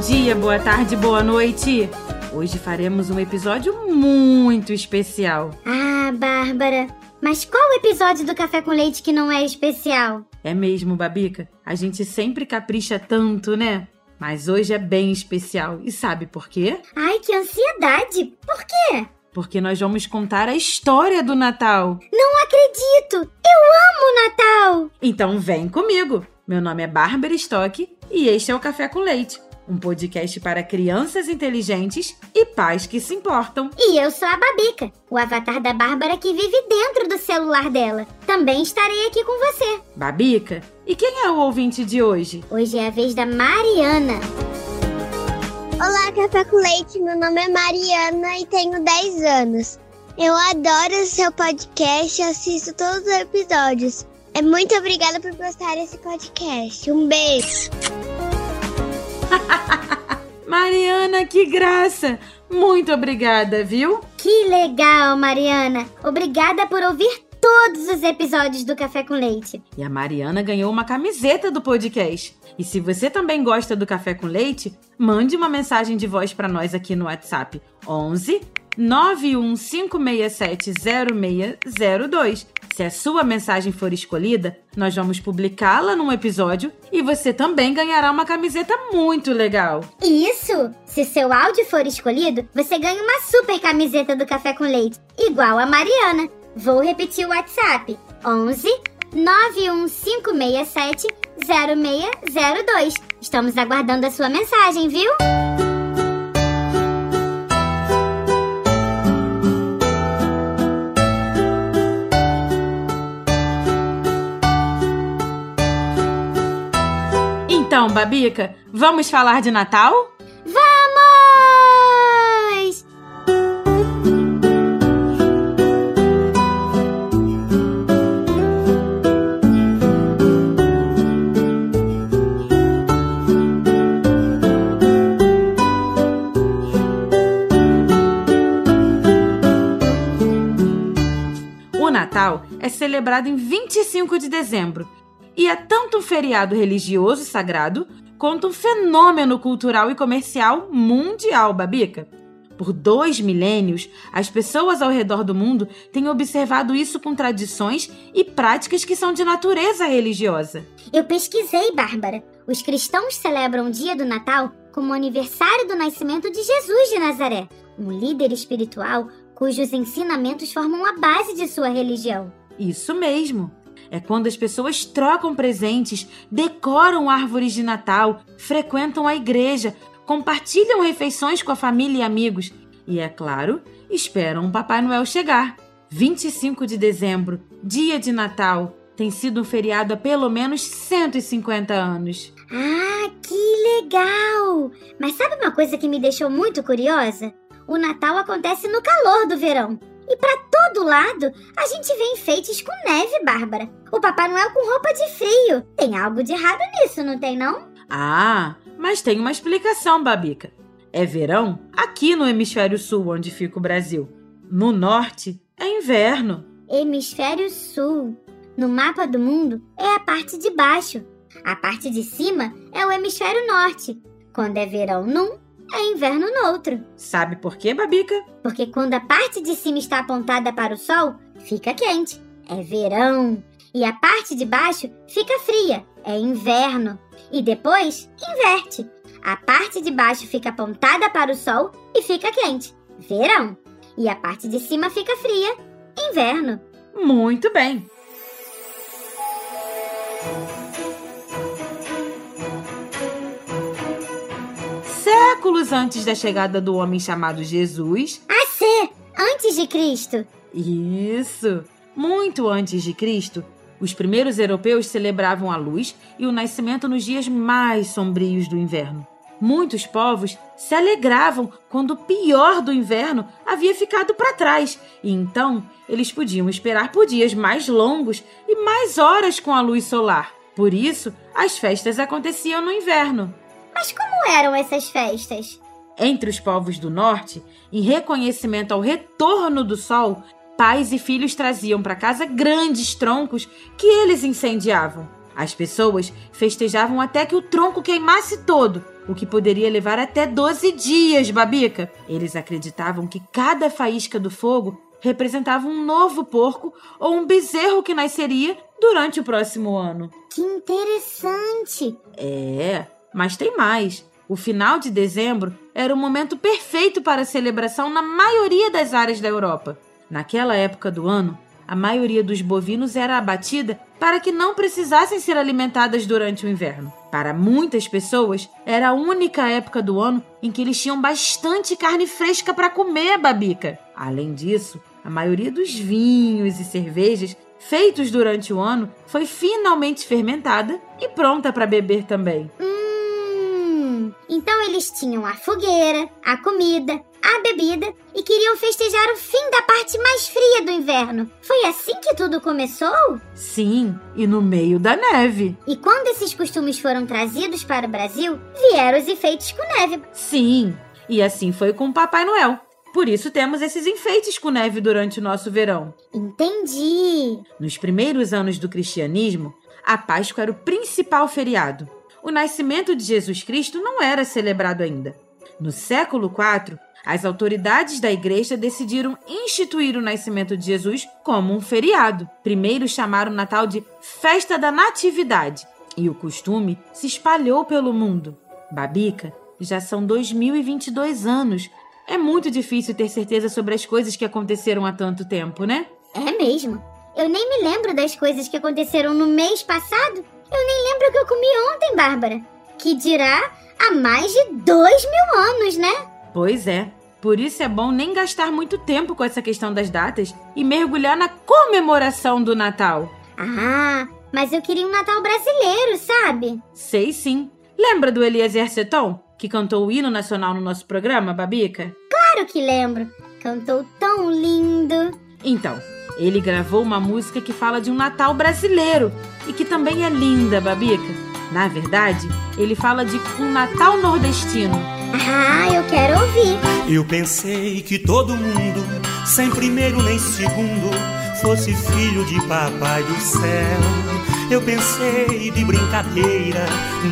dia, boa tarde, boa noite. Hoje faremos um episódio muito especial. Ah, Bárbara, mas qual episódio do Café com Leite que não é especial? É mesmo, Babica? A gente sempre capricha tanto, né? Mas hoje é bem especial. E sabe por quê? Ai, que ansiedade! Por quê? Porque nós vamos contar a história do Natal. Não acredito! Eu amo Natal! Então vem comigo. Meu nome é Bárbara Stock e este é o Café com Leite um podcast para crianças inteligentes e pais que se importam. E eu sou a Babica, o avatar da Bárbara que vive dentro do celular dela. Também estarei aqui com você. Babica, e quem é o ouvinte de hoje? Hoje é a vez da Mariana. Olá, Café com Leite. Meu nome é Mariana e tenho 10 anos. Eu adoro o seu podcast e assisto todos os episódios. É muito obrigada por gostar desse podcast. Um beijo. Mariana, que graça! Muito obrigada, viu? Que legal, Mariana! Obrigada por ouvir todos os episódios do Café com Leite. E a Mariana ganhou uma camiseta do podcast. E se você também gosta do Café com Leite, mande uma mensagem de voz para nós aqui no WhatsApp 11 915670602. Se a sua mensagem for escolhida, nós vamos publicá-la num episódio e você também ganhará uma camiseta muito legal. Isso! Se seu áudio for escolhido, você ganha uma super camiseta do Café com Leite, igual a Mariana. Vou repetir o WhatsApp: 11 91567 0602. Estamos aguardando a sua mensagem, viu? Então, Babica, vamos falar de Natal? Vamos! O Natal é celebrado em 25 de dezembro e é tanto um feriado religioso sagrado quanto um fenômeno cultural e comercial mundial, Babica. Por dois milênios, as pessoas ao redor do mundo têm observado isso com tradições e práticas que são de natureza religiosa. Eu pesquisei, Bárbara. Os cristãos celebram o dia do Natal como o aniversário do nascimento de Jesus de Nazaré, um líder espiritual cujos ensinamentos formam a base de sua religião. Isso mesmo. É quando as pessoas trocam presentes, decoram árvores de Natal, frequentam a igreja, compartilham refeições com a família e amigos e, é claro, esperam o Papai Noel chegar. 25 de dezembro, dia de Natal, tem sido um feriado há pelo menos 150 anos. Ah, que legal! Mas sabe uma coisa que me deixou muito curiosa? O Natal acontece no calor do verão. E para todo lado, a gente vê enfeites com neve, Bárbara. O Papai Noel com roupa de frio. Tem algo de errado nisso, não tem não? Ah, mas tem uma explicação, Babica. É verão aqui no hemisfério sul, onde fica o Brasil. No norte é inverno. Hemisfério sul. No mapa do mundo é a parte de baixo. A parte de cima é o hemisfério norte. Quando é verão num, é inverno no outro. Sabe por quê, Babica? Porque quando a parte de cima está apontada para o sol, fica quente. É verão. E a parte de baixo fica fria. É inverno. E depois inverte. A parte de baixo fica apontada para o sol e fica quente. Verão. E a parte de cima fica fria. Inverno. Muito bem. Séculos antes da chegada do homem chamado Jesus. A ser, antes de Cristo. Isso! Muito antes de Cristo, os primeiros europeus celebravam a luz e o nascimento nos dias mais sombrios do inverno. Muitos povos se alegravam quando o pior do inverno havia ficado para trás, e então eles podiam esperar por dias mais longos e mais horas com a luz solar. Por isso, as festas aconteciam no inverno. Mas como eram essas festas? Entre os povos do norte, em reconhecimento ao retorno do sol, pais e filhos traziam para casa grandes troncos que eles incendiavam. As pessoas festejavam até que o tronco queimasse todo, o que poderia levar até 12 dias, Babica. Eles acreditavam que cada faísca do fogo representava um novo porco ou um bezerro que nasceria durante o próximo ano. Que interessante! É, mas tem mais. O final de dezembro era o momento perfeito para celebração na maioria das áreas da Europa. Naquela época do ano, a maioria dos bovinos era abatida para que não precisassem ser alimentadas durante o inverno. Para muitas pessoas, era a única época do ano em que eles tinham bastante carne fresca para comer, babica. Além disso, a maioria dos vinhos e cervejas feitos durante o ano foi finalmente fermentada e pronta para beber também. Hum, então eles tinham a fogueira, a comida, a bebida e queriam festejar o fim da parte mais fria do inverno. Foi assim que tudo começou? Sim, e no meio da neve. E quando esses costumes foram trazidos para o Brasil, vieram os enfeites com neve. Sim, e assim foi com o Papai Noel. Por isso temos esses enfeites com neve durante o nosso verão. Entendi. Nos primeiros anos do cristianismo, a Páscoa era o principal feriado. O nascimento de Jesus Cristo não era celebrado ainda. No século IV, as autoridades da igreja decidiram instituir o nascimento de Jesus como um feriado. Primeiro chamaram o Natal de Festa da Natividade e o costume se espalhou pelo mundo. Babica, já são 2022 anos é muito difícil ter certeza sobre as coisas que aconteceram há tanto tempo, né? É mesmo. Eu nem me lembro das coisas que aconteceram no mês passado. Lembro o que eu comi ontem, Bárbara. Que dirá há mais de dois mil anos, né? Pois é. Por isso é bom nem gastar muito tempo com essa questão das datas e mergulhar na comemoração do Natal. Ah, mas eu queria um Natal brasileiro, sabe? Sei sim. Lembra do Eliezer Seton, que cantou o hino nacional no nosso programa, Babica? Claro que lembro. Cantou tão lindo. Então, ele gravou uma música que fala de um Natal brasileiro e que também é linda, Babica. Na verdade, ele fala de um Natal nordestino. Ah, eu quero ouvir. Eu pensei que todo mundo, sem primeiro nem segundo, fosse filho de papai do céu. Eu pensei de brincadeira,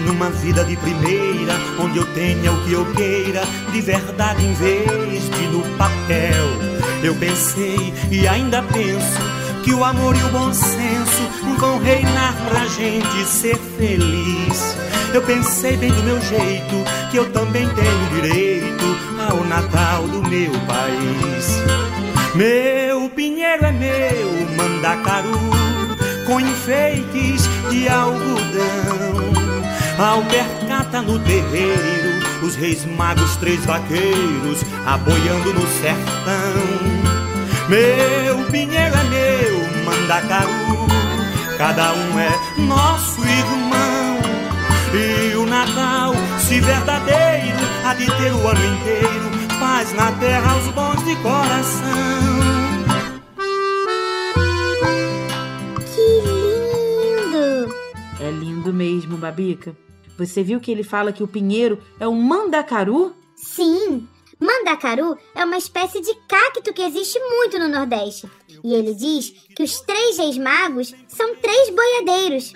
numa vida de primeira, onde eu tenha o que eu queira, de verdade em vez de no papel. Eu pensei e ainda penso que o amor e o bom senso vão reinar pra gente ser feliz. Eu pensei bem do meu jeito, que eu também tenho direito ao Natal do meu país. Meu pinheiro é meu mandacaru, com enfeites de algodão. Ao percata no terreiro, os reis magos, três vaqueiros, aboiando no sertão. Meu pinheiro é meu mandacaru, cada um é nosso irmão. E o Natal, se verdadeiro, há de ter o ano inteiro paz na terra aos bons de coração. Que lindo! É lindo mesmo, Babica. Você viu que ele fala que o pinheiro é um mandacaru? Sim, mandacaru é uma espécie de cacto que existe muito no Nordeste. E ele diz que os três reis magos são três boiadeiros.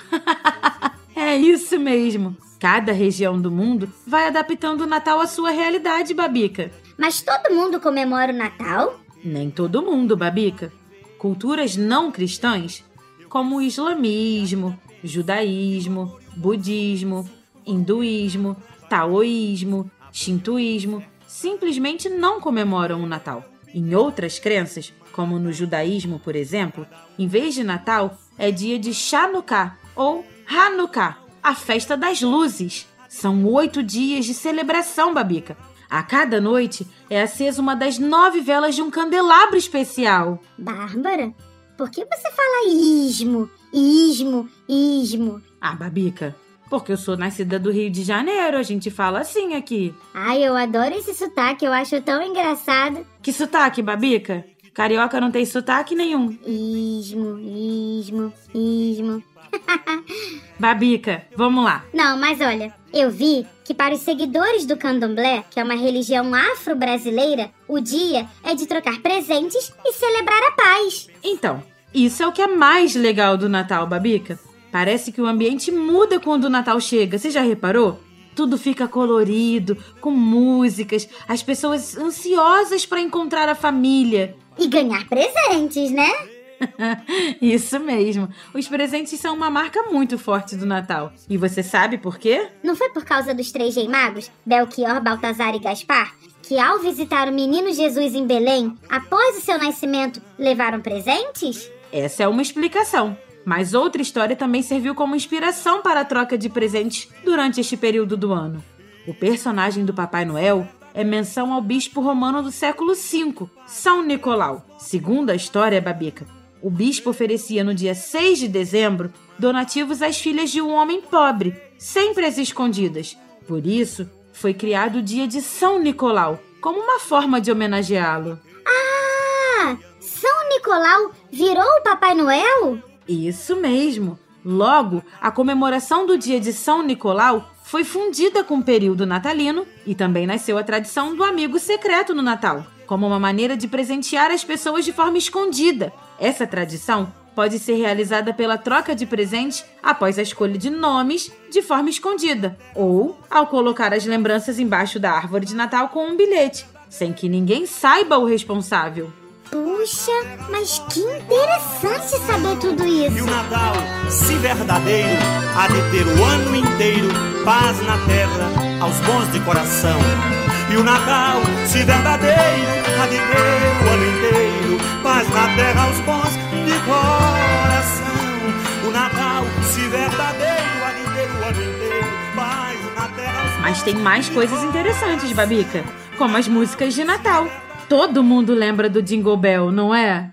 é isso mesmo. Cada região do mundo vai adaptando o Natal à sua realidade, Babica. Mas todo mundo comemora o Natal? Nem todo mundo, Babica. Culturas não cristãs, como o islamismo, judaísmo, budismo, hinduísmo, taoísmo, shintoísmo, simplesmente não comemoram o Natal. Em outras crenças, como no judaísmo, por exemplo, em vez de Natal, é dia de Chanukah ou Hanukkah, a festa das luzes. São oito dias de celebração, Babica. A cada noite é acesa uma das nove velas de um candelabro especial. Bárbara, por que você fala ismo, ismo, ismo? Ah, Babica, porque eu sou nascida do Rio de Janeiro, a gente fala assim aqui. Ai, eu adoro esse sotaque, eu acho tão engraçado. Que sotaque, Babica? Carioca não tem sotaque nenhum. Ismo, ismo, ismo. Babica, vamos lá. Não, mas olha, eu vi que para os seguidores do candomblé, que é uma religião afro-brasileira, o dia é de trocar presentes e celebrar a paz. Então, isso é o que é mais legal do Natal, Babica. Parece que o ambiente muda quando o Natal chega, você já reparou? Tudo fica colorido, com músicas, as pessoas ansiosas para encontrar a família. E ganhar presentes, né? Isso mesmo. Os presentes são uma marca muito forte do Natal. E você sabe por quê? Não foi por causa dos três rei magos, Belchior, Baltazar e Gaspar, que ao visitar o menino Jesus em Belém, após o seu nascimento, levaram presentes? Essa é uma explicação. Mas outra história também serviu como inspiração para a troca de presentes durante este período do ano. O personagem do Papai Noel é menção ao bispo romano do século V, São Nicolau. Segundo a história, Babica, o bispo oferecia no dia 6 de dezembro donativos às filhas de um homem pobre, sempre às escondidas. Por isso, foi criado o dia de São Nicolau, como uma forma de homenageá-lo. Ah! São Nicolau virou o Papai Noel? Isso mesmo. Logo, a comemoração do dia de São Nicolau foi fundida com o período natalino e também nasceu a tradição do amigo secreto no Natal, como uma maneira de presentear as pessoas de forma escondida. Essa tradição pode ser realizada pela troca de presente após a escolha de nomes de forma escondida, ou ao colocar as lembranças embaixo da árvore de Natal com um bilhete, sem que ninguém saiba o responsável. Puxa, mas que interessante saber tudo isso. E o Natal, se verdadeiro, há de ter o ano inteiro paz na terra aos bons de coração. E o Natal, se verdadeiro, há de ter o ano inteiro paz na terra aos bons de coração. O Natal, se verdadeiro, há de ter o ano inteiro paz na terra aos Mas tem mais coisas interessantes, Babica, como as músicas de Natal. Todo mundo lembra do Jingle Bell, não é?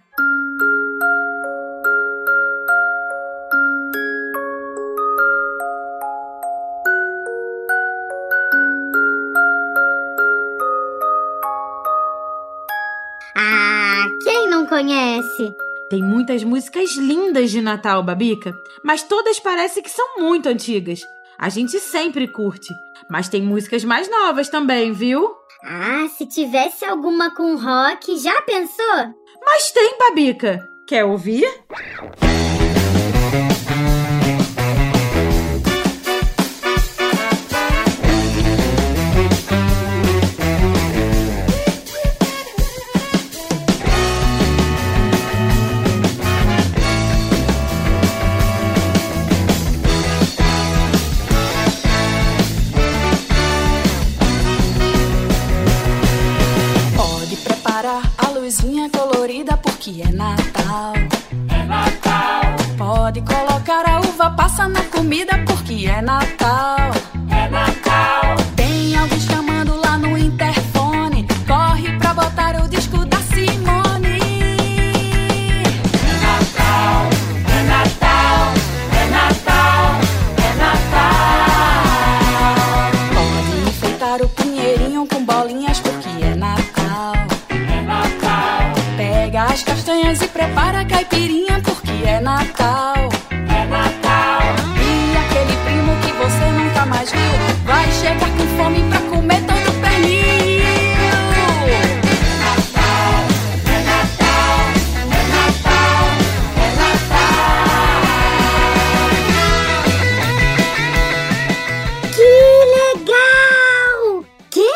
Ah, quem não conhece? Tem muitas músicas lindas de Natal, Babica, mas todas parecem que são muito antigas. A gente sempre curte, mas tem músicas mais novas também, viu? Ah, se tivesse alguma com rock, já pensou? Mas tem, Babica. Quer ouvir? Porque é Natal. É Natal. Pode colocar a uva passa na comida e prepara a caipirinha porque é Natal. É Natal. E aquele primo que você nunca mais viu vai chegar com fome pra comer todo o pernil. É Natal. É Natal. É Natal. É Natal. Que legal! Quem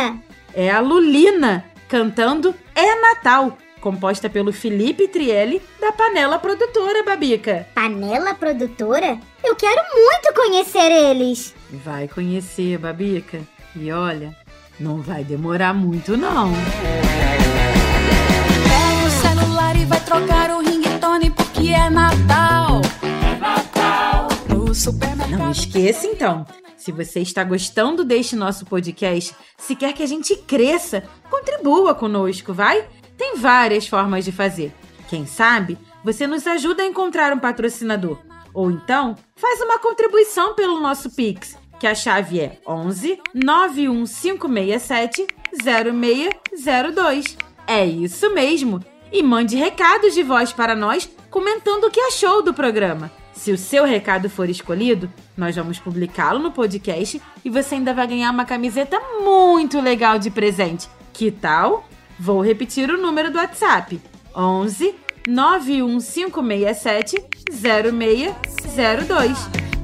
é? É a Lulina cantando É Natal, composta pelo Felipe Trielli da Panela Produtora, Babica. Panela Produtora? Eu quero muito conhecer eles. Vai conhecer, Babica. E olha, não vai demorar muito não. Pega o celular e vai trocar o ringtone porque é Natal. É Natal. No supermercado. Não esqueça então. Se você está gostando deste nosso podcast, se quer que a gente cresça, contribua conosco, vai? Várias formas de fazer. Quem sabe você nos ajuda a encontrar um patrocinador. Ou então, faz uma contribuição pelo nosso Pix, que a chave é 11 91567 0602. É isso mesmo! E mande recados de voz para nós comentando o que achou do programa. Se o seu recado for escolhido, nós vamos publicá-lo no podcast e você ainda vai ganhar uma camiseta muito legal de presente. Que tal? Vou repetir o número do WhatsApp: 11 91567 0602.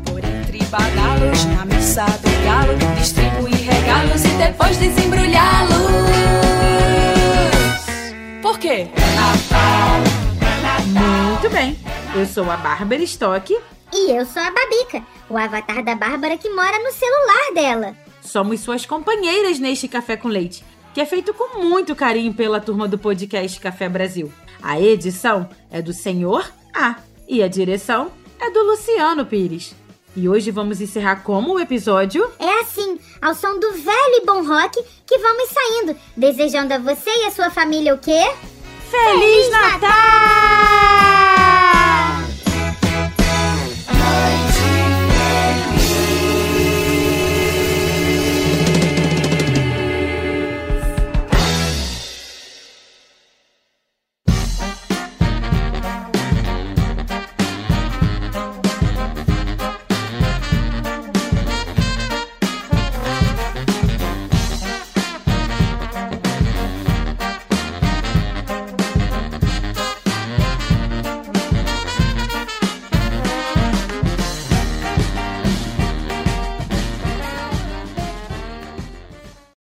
Por entre badalos na missa do galo, distribuir regalos e depois desembrulhá-los. Por quê? Muito bem. Eu sou a Bárbara Stock. E eu sou a Babica, o avatar da Bárbara que mora no celular dela. Somos suas companheiras neste Café com Leite, que é feito com muito carinho pela turma do podcast Café Brasil. A edição é do Senhor A e a direção é do Luciano Pires. E hoje vamos encerrar como o episódio? É assim, ao som do velho e bom rock, que vamos saindo, desejando a você e a sua família o quê? Feliz Natal!